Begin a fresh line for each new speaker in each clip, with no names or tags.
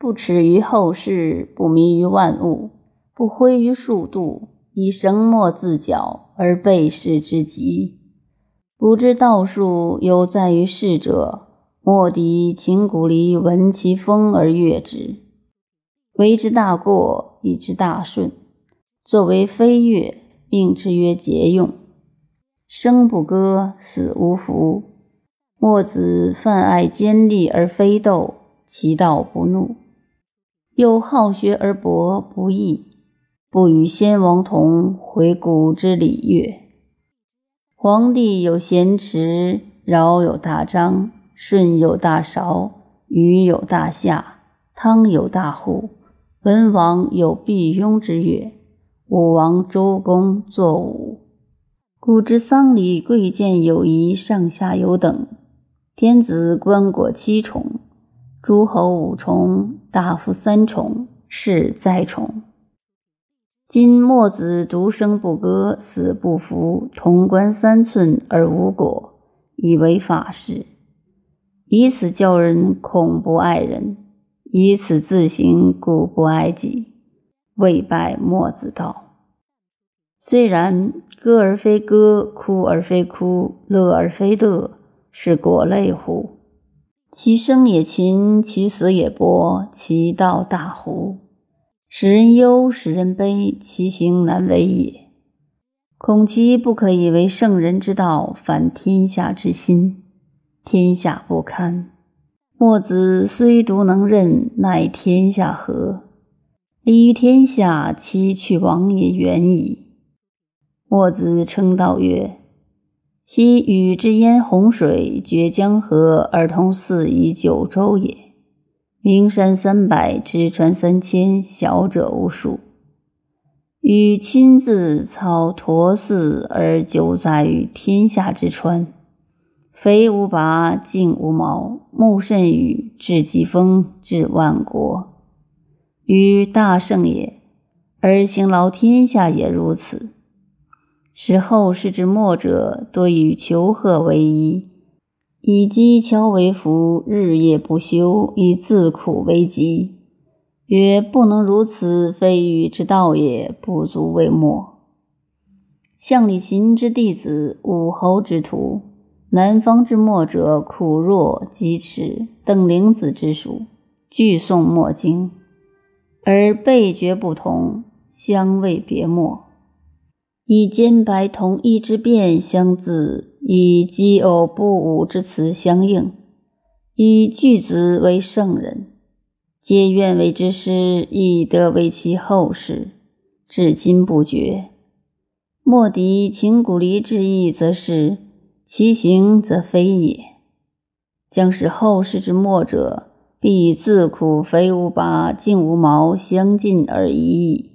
不耻于后世，不迷于万物，不挥于数度，以绳墨自矫而备世之极。古之道术，有在于世者。莫敌秦古离，闻其风而悦之，为之大过，以之大顺。作为飞跃，命之曰节用。生不歌，死无福。墨子泛爱坚利而非斗，其道不怒；又好学而博不义，不与先王同，回古之礼乐。皇帝有咸池，尧有大章，舜有大韶，禹有大夏，汤有大户，文王有毕庸之乐，武王、周公作武。古之丧礼，贵贱有仪，上下有等。天子棺椁七重，诸侯五重，大夫三重，是在重。今墨子独生不歌，死不服，潼关三寸而无果，以为法事，以此教人恐不爱人，以此自行故不爱己，未拜墨子道。虽然歌而非歌，哭而非哭，乐而非乐，是果类乎？其生也勤，其死也薄，其道大乎？使人忧，使人悲，其行难为也。恐其不可以为圣人之道，反天下之心，天下不堪。墨子虽独能任，奈天下何？立于天下，其去亡也远矣。墨子称道曰：“昔禹之淹洪水，决江河而通四夷九州也。名山三百，之川三千，小者无数。禹亲自操沱泗而九载于天下之川，肥无拔，茎无毛，木甚雨，至疾风，至万国。禹大圣也，而行劳天下也如此。”使后世之墨者多以求贺为衣，以讥诮为福，日夜不休，以自苦为疾。曰：不能如此，非禹之道也，不足为墨。项李秦之弟子，武侯之徒，南方之墨者，苦若、疾迟、等灵子之属，俱诵墨经，而备绝不同，相谓别墨。以兼白同义之辩相自，以奇偶不武之词相应，以句子为圣人，皆愿为之师，以得为其后世，至今不绝。莫敌秦古离之意，则是其行则非也。将使后世之墨者，必自苦非无拔，竟无毛，相近而已矣。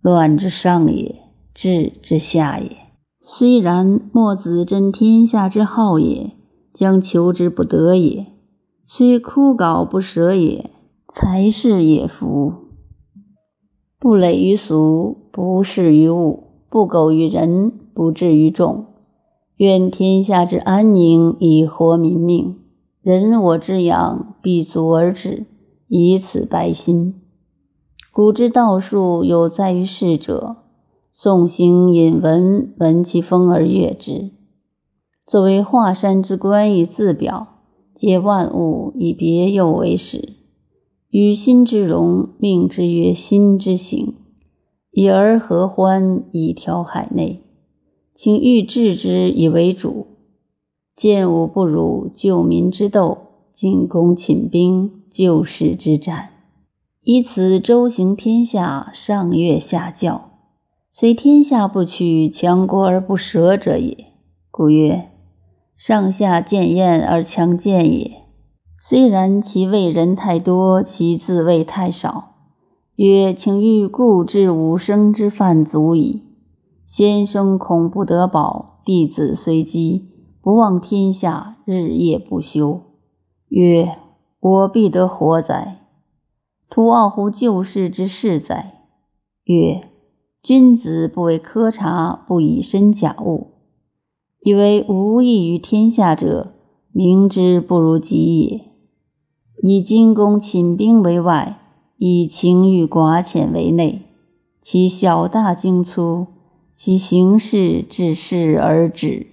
乱之上也。治之下也。虽然墨子真天下之好也，将求之不得也；虽枯槁不舍也，才是也夫。不累于俗，不事于物，不苟于人，不至于众。愿天下之安宁，以活民命。人我之养，必足而止，以此白心。古之道术，有在于世者。宋兴引文，闻其风而悦之。作为华山之观以自表，皆万物以别又为始。与心之容，命之曰心之行。以而合欢，以调海内。请欲治之以为主。见吾不辱，救民之斗；进攻寝兵，救世之战。以此周行天下，上悦下教。虽天下不取，强国而不舍者也。故曰：上下见厌而强见也。虽然其为人太多，其自谓太少。曰：请欲故之五生之犯足矣。先生恐不得保，弟子虽饥，不忘天下，日夜不休。曰：我必得活哉？徒傲乎救世之事哉？曰。君子不为苛察，不以身假物，以为无益于天下者，明之不如己也。以精工勤兵为外，以情欲寡浅为内。其小大精粗，其行事至事而止。